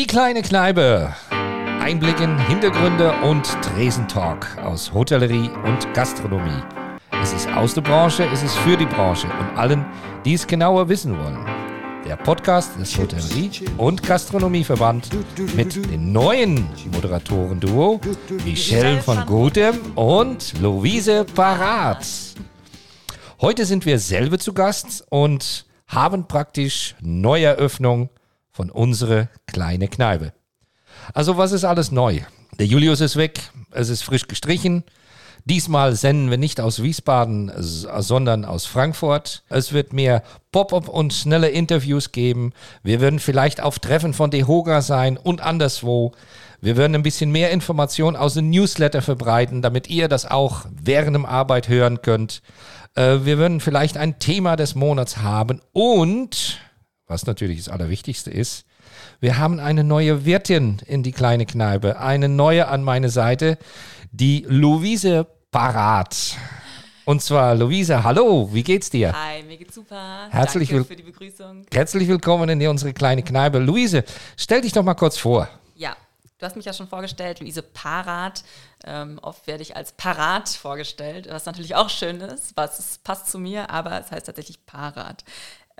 Die kleine Kneipe. Einblick in Hintergründe und Tresentalk aus Hotellerie und Gastronomie. Es ist aus der Branche, es ist für die Branche und allen, die es genauer wissen wollen. Der Podcast des Hotellerie- und Gastronomieverband mit dem neuen Moderatoren-Duo Michelle von Gutem und Luise Parat. Heute sind wir selber zu Gast und haben praktisch Neueröffnung von unserer kleinen Kneipe. Also was ist alles neu? Der Julius ist weg, es ist frisch gestrichen. Diesmal senden wir nicht aus Wiesbaden, sondern aus Frankfurt. Es wird mehr Pop-up und schnelle Interviews geben. Wir werden vielleicht auf Treffen von Dehoga sein und anderswo. Wir werden ein bisschen mehr Informationen aus dem Newsletter verbreiten, damit ihr das auch während der Arbeit hören könnt. Äh, wir werden vielleicht ein Thema des Monats haben und, was natürlich das Allerwichtigste ist, wir haben eine neue Wirtin in die kleine Kneipe, eine neue an meine Seite, die Luise Parat. Und zwar, Luise, hallo, wie geht's dir? Hi, mir geht's super. Herzlich Danke für die Begrüßung. Herzlich willkommen in unsere kleine Kneipe. Luise, stell dich doch mal kurz vor. Ja, du hast mich ja schon vorgestellt, Luise Parat. Ähm, oft werde ich als Parat vorgestellt, was natürlich auch schön ist, was passt zu mir, aber es heißt tatsächlich Parat.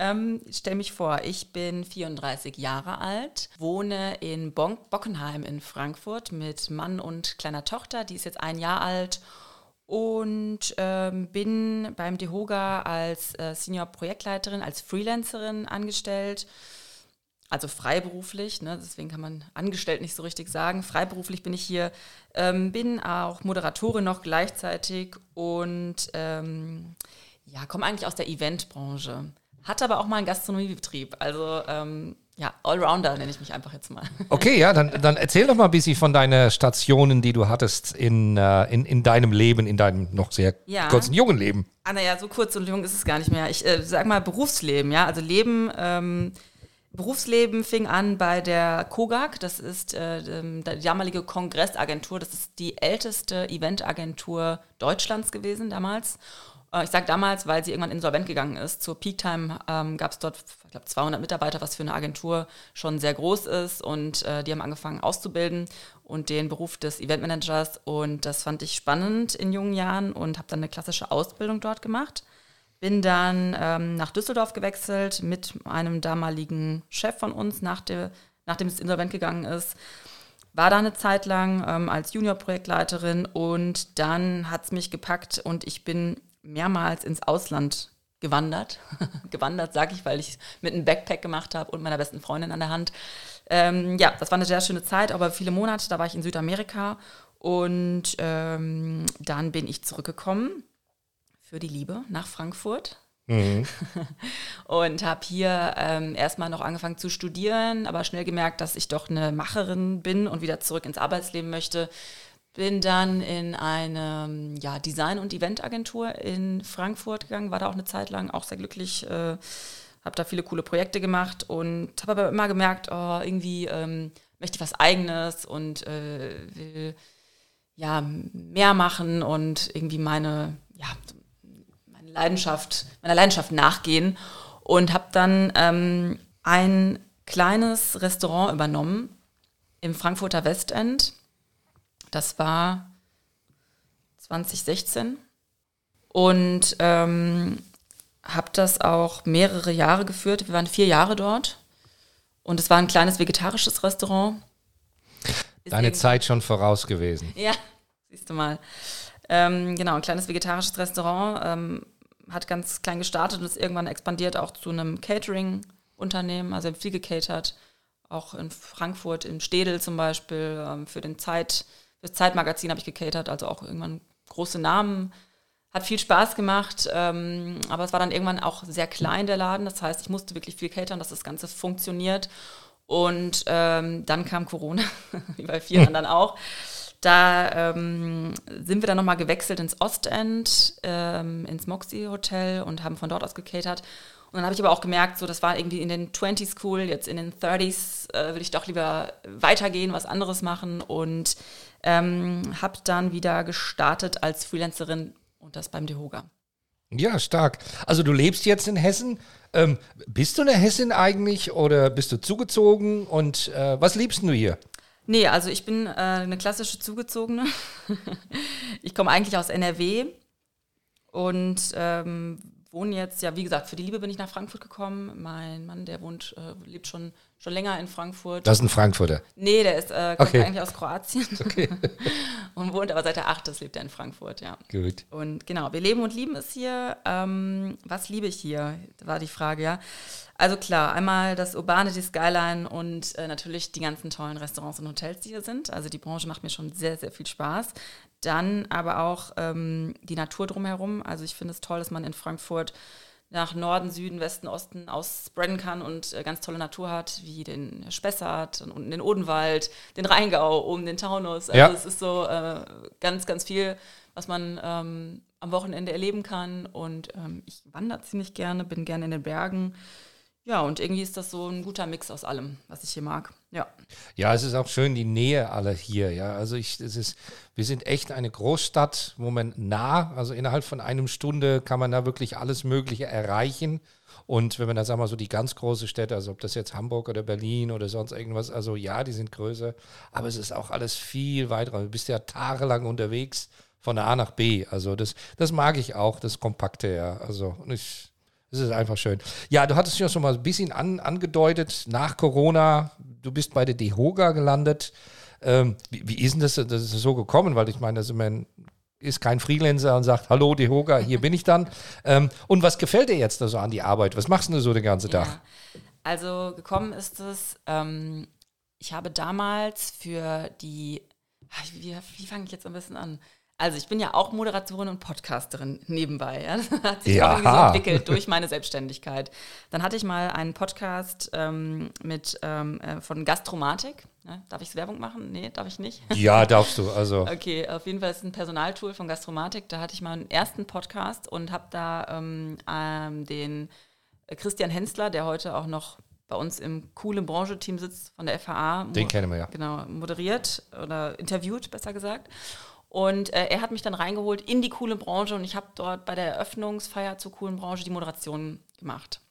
Ähm, stell mich vor, ich bin 34 Jahre alt, wohne in Bon Bockenheim in Frankfurt mit Mann und kleiner Tochter, die ist jetzt ein Jahr alt und ähm, bin beim DeHoga als äh, Senior Projektleiterin, als Freelancerin angestellt. Also freiberuflich, ne, deswegen kann man angestellt nicht so richtig sagen. Freiberuflich bin ich hier, ähm, bin auch Moderatorin noch gleichzeitig und ähm, ja, komme eigentlich aus der Eventbranche. Hatte aber auch mal einen Gastronomiebetrieb. Also ähm, ja, Allrounder nenne ich mich einfach jetzt mal. Okay, ja, dann, dann erzähl doch mal ein bisschen von deinen Stationen, die du hattest in, äh, in, in deinem Leben, in deinem noch sehr ja. kurzen jungen Leben. Ah, naja, so kurz und jung ist es gar nicht mehr. Ich äh, sag mal Berufsleben, ja. Also Leben, ähm, Berufsleben fing an bei der KOGAG, das ist äh, ähm, die damalige Kongressagentur, das ist die älteste Eventagentur Deutschlands gewesen damals. Äh, ich sage damals, weil sie irgendwann insolvent gegangen ist. Zur Peak Time ähm, gab es dort, ich glaube, 200 Mitarbeiter, was für eine Agentur schon sehr groß ist. Und äh, die haben angefangen auszubilden und den Beruf des Eventmanagers. Und das fand ich spannend in jungen Jahren und habe dann eine klassische Ausbildung dort gemacht. Bin dann ähm, nach Düsseldorf gewechselt mit einem damaligen Chef von uns, nach der, nachdem es insolvent gegangen ist war da eine Zeit lang ähm, als Junior-Projektleiterin und dann hat es mich gepackt und ich bin mehrmals ins Ausland gewandert. gewandert, sage ich, weil ich mit einem Backpack gemacht habe und meiner besten Freundin an der Hand. Ähm, ja, das war eine sehr schöne Zeit, aber viele Monate, da war ich in Südamerika und ähm, dann bin ich zurückgekommen für die Liebe nach Frankfurt. Mhm. und habe hier ähm, erstmal noch angefangen zu studieren, aber schnell gemerkt, dass ich doch eine Macherin bin und wieder zurück ins Arbeitsleben möchte bin dann in eine ja, Design- und Eventagentur in Frankfurt gegangen, war da auch eine Zeit lang auch sehr glücklich, äh, habe da viele coole Projekte gemacht und habe aber immer gemerkt, oh, irgendwie ähm, möchte ich was Eigenes und äh, will ja mehr machen und irgendwie meine, ja, meine Leidenschaft, meiner Leidenschaft nachgehen und habe dann ähm, ein kleines Restaurant übernommen im Frankfurter Westend das war 2016 und ähm, habe das auch mehrere Jahre geführt. Wir waren vier Jahre dort und es war ein kleines vegetarisches Restaurant. Deine Zeit schon voraus gewesen. Ja, siehst du mal. Ähm, genau, ein kleines vegetarisches Restaurant. Ähm, hat ganz klein gestartet und ist irgendwann expandiert auch zu einem Catering-Unternehmen. Also viel gecatert. Auch in Frankfurt, in Stedel zum Beispiel, ähm, für den Zeit, das Zeitmagazin habe ich gecatert, also auch irgendwann große Namen. Hat viel Spaß gemacht, ähm, aber es war dann irgendwann auch sehr klein, der Laden. Das heißt, ich musste wirklich viel catern, dass das Ganze funktioniert. Und ähm, dann kam Corona, wie bei vielen anderen auch. Da ähm, sind wir dann nochmal gewechselt ins Ostend, ähm, ins Moxie Hotel und haben von dort aus gecatert. Und dann habe ich aber auch gemerkt, so das war irgendwie in den 20s cool, jetzt in den 30s äh, will ich doch lieber weitergehen, was anderes machen und ähm, habe dann wieder gestartet als Freelancerin und das beim Dehoga. Ja, stark. Also du lebst jetzt in Hessen. Ähm, bist du eine Hessin eigentlich oder bist du zugezogen? Und äh, was liebst du hier? Nee, also ich bin äh, eine klassische Zugezogene. ich komme eigentlich aus NRW und ähm, wohne jetzt, ja, wie gesagt, für die Liebe bin ich nach Frankfurt gekommen. Mein Mann, der wohnt, äh, lebt schon, schon länger in Frankfurt. Das ist ein Frankfurter. Nee, der ist, äh, kommt Okay. eigentlich aus Kroatien Okay. und wohnt aber seit der 8. lebt er in Frankfurt, ja. Gut. Und genau, wir leben und lieben es hier. Ähm, was liebe ich hier, war die Frage, ja. Also klar, einmal das Urbane, die Skyline und äh, natürlich die ganzen tollen Restaurants und Hotels, die hier sind. Also die Branche macht mir schon sehr, sehr viel Spaß. Dann aber auch ähm, die Natur drumherum. Also ich finde es toll, dass man in Frankfurt nach Norden, Süden, Westen, Osten ausspreaden kann und äh, ganz tolle Natur hat, wie den Spessart und den Odenwald, den Rheingau, oben den Taunus. Also Ja. es ist so äh, ganz, ganz viel, was man ähm, am Wochenende erleben kann. Und ähm, ich wandere ziemlich gerne, bin gerne in den Bergen. Ja, und irgendwie ist das so ein guter Mix aus allem, was ich hier mag. Ja. Ja, es ist auch schön, die Nähe alle hier. Ja, also ich, es ist, wir sind echt eine Großstadt, wo man nah, also innerhalb von einer Stunde kann man da wirklich alles Mögliche erreichen. Und wenn man da, sagen wir mal, so die ganz große Städte, also ob das jetzt Hamburg oder Berlin oder sonst irgendwas, also ja, die sind größer, aber es ist auch alles viel weiter. Du bist ja tagelang unterwegs von A nach B. Also das, das mag ich auch, das Kompakte, ja. Also und ich, es ist einfach schön. Ja, du hattest ja schon mal ein bisschen an, angedeutet, nach Corona, du bist bei der DEHOGA gelandet. Ähm, wie, wie ist denn das, das ist so gekommen? Weil ich meine, das ist, man ist kein Freelancer und sagt, hallo DEHOGA, hier bin ich dann. Ähm, und was gefällt dir jetzt da so an die Arbeit? Was machst du so den ganzen Tag? Ja. Also gekommen ist es, ähm, ich habe damals für die, wie, wie fange ich jetzt am besten an? Also ich bin ja auch Moderatorin und Podcasterin nebenbei. Ja? Das hat sich Ja. auch irgendwie so entwickelt durch meine Selbstständigkeit. Dann hatte ich mal einen Podcast ähm, mit ähm, äh, von Gastromatik. Ne? Darf ich Werbung machen? Nee, darf ich nicht. Ja, darfst du. Also Okay, auf jeden Fall ist es ein Personaltool von Gastromatik. Da hatte ich mal einen ersten Podcast und habe da ähm, ähm, den Christian Hensler, der heute auch noch bei uns im coolen Brancheteam sitzt von der FHA. Den kennen wir ja. Genau, moderiert oder interviewt, besser gesagt. Und äh, er hat mich dann reingeholt in die coole Branche und ich habe dort bei der Eröffnungsfeier zur coolen Branche die Moderation gemacht.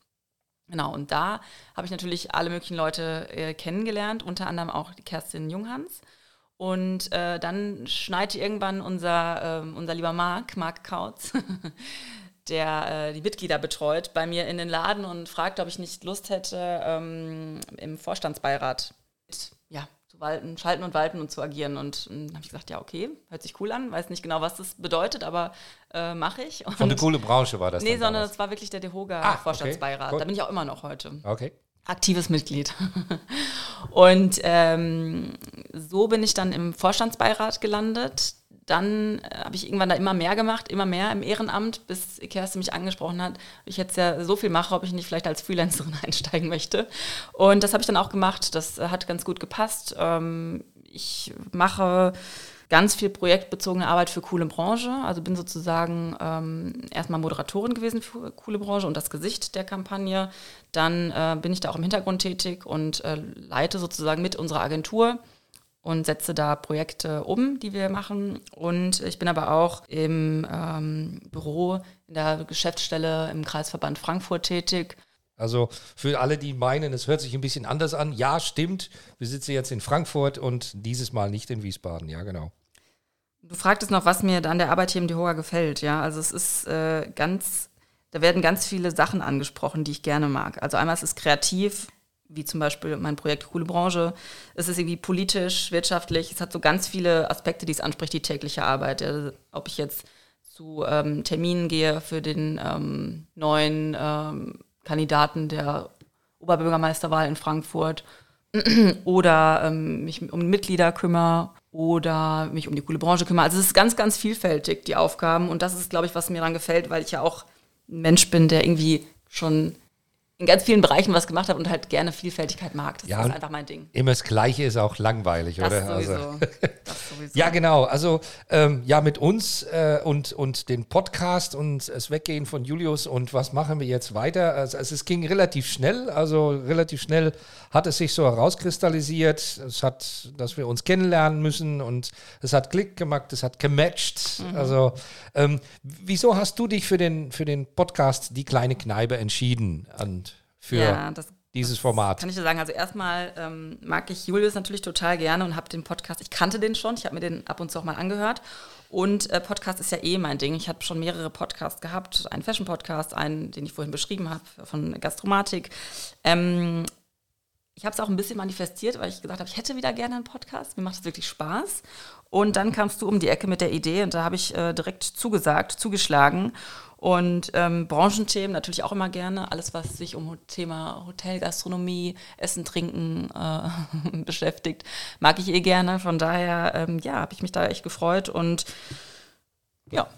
Genau, und da habe ich natürlich alle möglichen Leute äh, kennengelernt, unter anderem auch Kerstin Junghans. Und äh, dann schneite irgendwann unser, ähm, unser lieber Marc, Marc Kautz, der äh, die Mitglieder betreut, bei mir in den Laden und fragt, ob ich nicht Lust hätte, ähm, im Vorstandsbeirat ja, walten, schalten und walten und zu agieren. Und dann habe ich gesagt, ja, okay, hört sich cool an, weiß nicht genau, was das bedeutet, aber äh, mache ich. Und von der coole Branche war das. Nee, sondern damals. das war wirklich der Ah, okay, DeHoga-Vorstandsbeirat. da bin ich auch immer noch heute Okay. aktives Mitglied. Und ähm, so bin ich dann im Vorstandsbeirat gelandet. Dann äh, habe ich irgendwann da immer mehr gemacht, immer mehr im Ehrenamt, bis Kerstin mich angesprochen hat, ich jetzt ja so viel mache, ob ich nicht vielleicht als Freelancerin einsteigen möchte. Und das habe ich dann auch gemacht. Das äh, hat ganz gut gepasst. Ähm, ich mache ganz viel projektbezogene Arbeit für coole Branche. Also bin sozusagen ähm, erstmal Moderatorin gewesen für coole Branche und das Gesicht der Kampagne. Dann äh, bin ich da auch im Hintergrund tätig und äh, leite sozusagen mit unserer Agentur und setze da Projekte um, die wir machen. Und ich bin aber auch im ähm, Büro in der Geschäftsstelle im Kreisverband Frankfurt tätig. Also für alle, die meinen, es hört sich ein bisschen anders an, ja, stimmt. Wir sitzen jetzt in Frankfurt und dieses Mal nicht in Wiesbaden. Ja, genau. Du fragtest noch, was mir an der Arbeit hier im DeHoga gefällt. Ja, also es ist äh, ganz, da werden ganz viele Sachen angesprochen, die ich gerne mag. Also einmal ist es kreativ, wie zum Beispiel mein Projekt Coole Branche. Es ist irgendwie politisch, wirtschaftlich. Es hat so ganz viele Aspekte, die es anspricht, die tägliche Arbeit. Ja, ob ich jetzt zu ähm, Terminen gehe für den ähm, neuen ähm, Kandidaten der Oberbürgermeisterwahl in Frankfurt oder ähm, mich um Mitglieder kümmere oder mich um die coole Branche kümmere. Also es ist ganz, ganz vielfältig, die Aufgaben. Und das ist, glaube ich, was mir daran gefällt, weil ich ja auch ein Mensch bin, der irgendwie schon in ganz vielen Bereichen was gemacht hat und halt gerne Vielfältigkeit mag. Das Ja, ist einfach mein Ding. Immer das Gleiche ist auch langweilig, Das oder? sowieso. Also, Begrüßung. Ja, genau. Also ähm, ja, mit uns äh, und, und den Podcast und das Weggehen von Julius und was machen wir jetzt weiter? Also, also es ging relativ schnell, also relativ schnell hat es sich so herauskristallisiert. Es hat, dass wir uns kennenlernen müssen und es hat Klick gemacht, es hat gematcht. Mhm. Also ähm, wieso hast du dich für den, für den Podcast Die kleine Kneipe entschieden und für Ja, das dieses Format? Kann ich dir sagen, also erstmal ähm, mag ich Julius natürlich total gerne und habe den Podcast, ich kannte den schon, ich habe mir den ab und zu auch mal angehört. Und äh, Podcast ist ja eh mein Ding. Ich habe schon mehrere Podcasts gehabt, einen Fashion-Podcast, einen, den ich vorhin beschrieben habe, von Gastromatik. Ähm, ich habe es auch ein bisschen manifestiert, weil ich gesagt habe, ich hätte wieder gerne einen Podcast. Mir macht es wirklich Spaß. Und dann kamst du um die Ecke mit der Idee und da habe ich äh, direkt zugesagt, zugeschlagen. Und ähm, Branchenthemen natürlich auch immer gerne. Alles, was sich um Thema Hotel, Gastronomie, Essen, Trinken äh, beschäftigt, mag ich eh gerne. Von daher, ähm, ja, habe ich mich da echt gefreut und ja.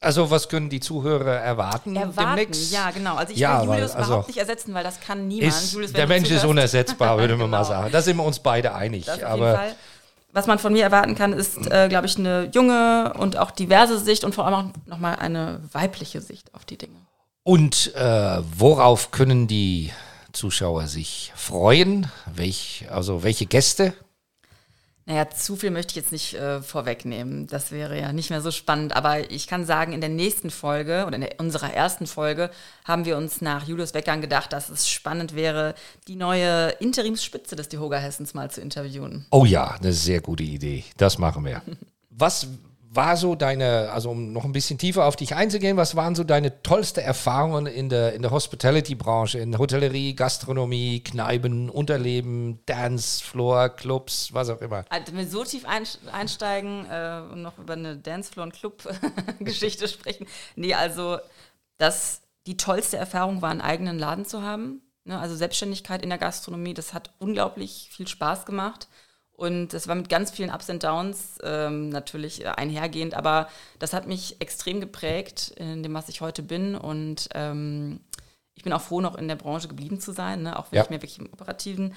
Also was können die Zuhörer erwarten, Erwarten, demnächst? ja, genau. Also ich Ja, weil, Julius also- überhaupt nicht ersetzen, weil das kann niemand. Ist, Julius, der Mensch ist unersetzbar, würde man mal Genau. sagen. Da sind wir uns beide einig. Das auf jeden aber Fall. Was man von mir erwarten kann, ist, äh, glaube ich, eine junge und auch diverse Sicht und vor allem auch nochmal eine weibliche Sicht auf die Dinge. und äh, worauf können die Zuschauer sich freuen? Welch, also welche Gäste? Naja, zu viel möchte ich jetzt nicht äh, vorwegnehmen. Das wäre ja nicht mehr so spannend. Aber ich kann sagen, in der nächsten Folge oder in der, unserer ersten Folge haben wir uns nach Julius Weggang gedacht, dass es spannend wäre, die neue Interimsspitze des Dehoga Hessens mal zu interviewen. Oh ja, eine sehr gute Idee. Das machen wir. Was war so deine, also um noch ein bisschen tiefer auf dich einzugehen, was waren so deine tollste Erfahrungen in der, in der Hospitality-Branche, in Hotellerie, Gastronomie, Kneipen, Unterleben, Dance, Floor, Clubs, was auch immer? Also, wenn wir so tief einsteigen äh, und noch über eine Dancefloor- und Club-Geschichte sprechen. Nee, also das, die tollste Erfahrung war, einen eigenen Laden zu haben. Ne? Also Selbstständigkeit in der Gastronomie, das hat unglaublich viel Spaß gemacht. Und das war mit ganz vielen Ups und Downs ähm, natürlich äh, einhergehend, aber das hat mich extrem geprägt in dem, was ich heute bin. Und ähm, ich bin auch froh, noch in der Branche geblieben zu sein, ne? auch wenn Ja. ich mir wirklich im Operativen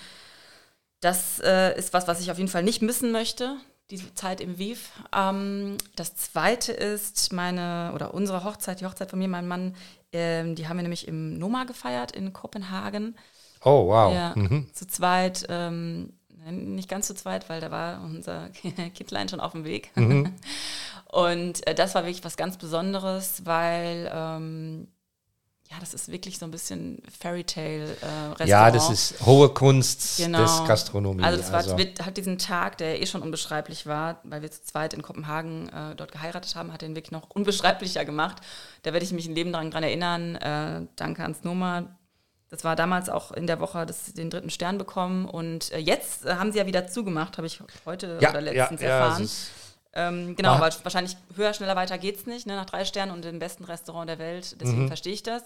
das äh, ist was, was ich auf jeden Fall nicht missen möchte, diese Zeit im Viv. Ähm, das zweite ist meine, oder unsere Hochzeit, die Hochzeit von mir, meinem Mann, ähm, die haben wir nämlich im Noma gefeiert in Kopenhagen. Oh, wow. Ja, Mhm. zu zweit, ähm, nein, nicht ganz zu zweit, weil da war unser Kindlein schon auf dem Weg. Mhm. Und äh, das war wirklich was ganz Besonderes, weil ähm, ja, das ist wirklich so ein bisschen Fairy Tale äh, Restaurant. Ja, das ist hohe Kunst Genau. des Gastronomie. Also es war, wird, hat diesen Tag, der eh schon unbeschreiblich war, weil wir zu zweit in Kopenhagen äh, dort geheiratet haben, hat den wirklich noch unbeschreiblicher gemacht. Da werde ich mich ein Leben dran, dran erinnern. Äh, danke ans Noma. Das war damals auch in der Woche das, den dritten Stern bekommen. Und äh, jetzt äh, haben sie ja wieder zugemacht, habe ich heute ja, oder ja, letztens ja, erfahren. es ist, Ähm, genau, weil wahrscheinlich höher, schneller, weiter geht's nicht, ne, nach drei Sternen und dem besten Restaurant der Welt. Mhm. Deswegen verstehe ich das.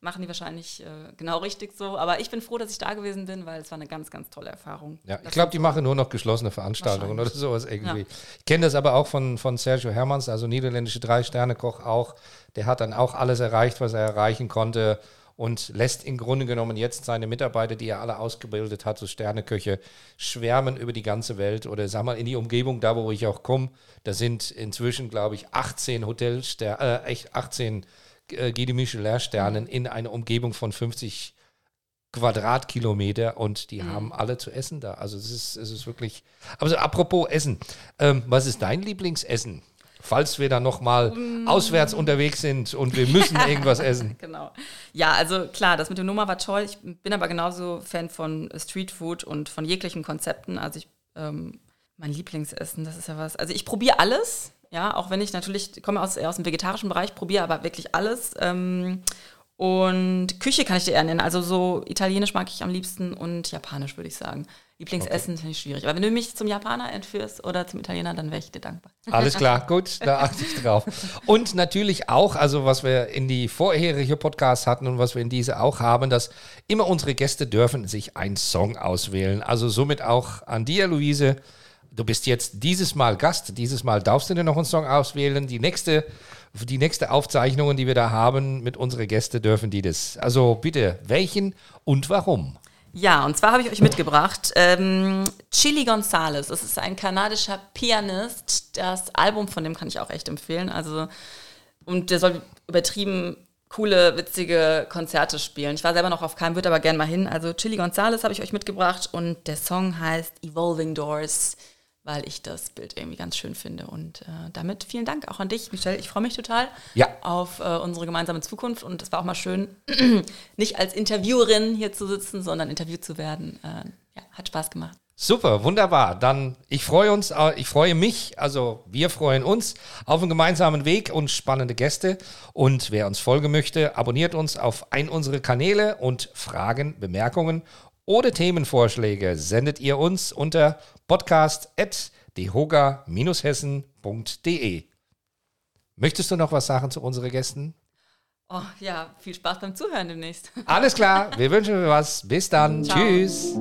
Machen die wahrscheinlich äh, genau richtig so. Aber ich bin froh, dass ich da gewesen bin, weil es war eine ganz, ganz tolle Erfahrung. ja, ich glaube, die machen nur noch geschlossene Veranstaltungen oder sowas irgendwie. Ja. Ich kenne das aber auch von, von Sergio Hermanns, also niederländische Drei-Sterne-Koch auch. Der hat dann auch alles erreicht, was er erreichen konnte und lässt im Grunde genommen jetzt seine Mitarbeiter, die er alle ausgebildet hat, so Sterneköche, schwärmen über die ganze Welt oder sag mal in die Umgebung, da wo ich auch komme. Da sind inzwischen, glaube ich, 18 Hotelsterne, äh, echt 18 äh, Guide Michelin-Sternen in einer Umgebung von 50 Quadratkilometer und die haben alle zu essen da. Also es ist, es ist wirklich. Aber so, apropos Essen, ähm, was ist dein Lieblingsessen? Falls wir dann nochmal auswärts unterwegs sind und wir müssen irgendwas essen. Genau. Ja, also klar, das mit dem Nummer war toll. Ich bin aber genauso Fan von Streetfood und von jeglichen Konzepten. Also ich, ähm, mein Lieblingsessen, das ist ja was. Also ich probiere alles, ja, auch wenn ich natürlich ich komme aus, eher aus dem vegetarischen Bereich, probiere aber wirklich alles. Ähm, und Küche kann ich dir eher nennen. Also so italienisch mag ich am liebsten und japanisch, würde ich sagen. Lieblingsessen finde ich schwierig. Aber wenn du mich zum Japaner entführst oder zum Italiener, dann wäre ich dir dankbar. Alles klar, gut, da achte ich drauf. Und natürlich auch, also was wir in die vorherige Podcasts hatten und was wir in diese auch haben, dass immer unsere Gäste dürfen sich einen Song auswählen. Also somit auch an dir, Luise. Du bist jetzt dieses Mal Gast, dieses Mal darfst du dir noch einen Song auswählen. Die nächste, die nächste Aufzeichnung, die wir da haben mit unseren Gästen, dürfen die das. Also bitte, welchen und warum? Ja, und zwar habe ich euch mitgebracht ähm, Chili Gonzalez. Das ist ein kanadischer Pianist. Das Album von dem kann ich auch echt empfehlen. Also, und der soll übertrieben coole, witzige Konzerte spielen. Ich war selber noch auf keinem, würde aber gerne mal hin. Also Chili Gonzalez habe ich euch mitgebracht und der Song heißt Evolving Doors, weil ich das Bild irgendwie ganz schön finde. Und äh, damit vielen Dank auch an dich, Michelle. Ich freue mich total Ja. auf äh, unsere gemeinsame Zukunft und es war auch mal schön, nicht als Interviewerin hier zu sitzen, sondern interviewt zu werden. Äh, ja, hat Spaß gemacht. Super, wunderbar. Dann ich freue uns, äh, ich freue mich, also wir freuen uns auf einen gemeinsamen Weg und spannende Gäste. Und wer uns folgen möchte, abonniert uns auf ein unserer Kanäle und Fragen, Bemerkungen oder Themenvorschläge sendet ihr uns unter podcast.dehoga-hessen.de. Möchtest du noch was sagen zu unseren Gästen? Oh ja, viel Spaß beim Zuhören demnächst. Alles klar, wir wünschen dir was. Bis dann. Ciao. Tschüss.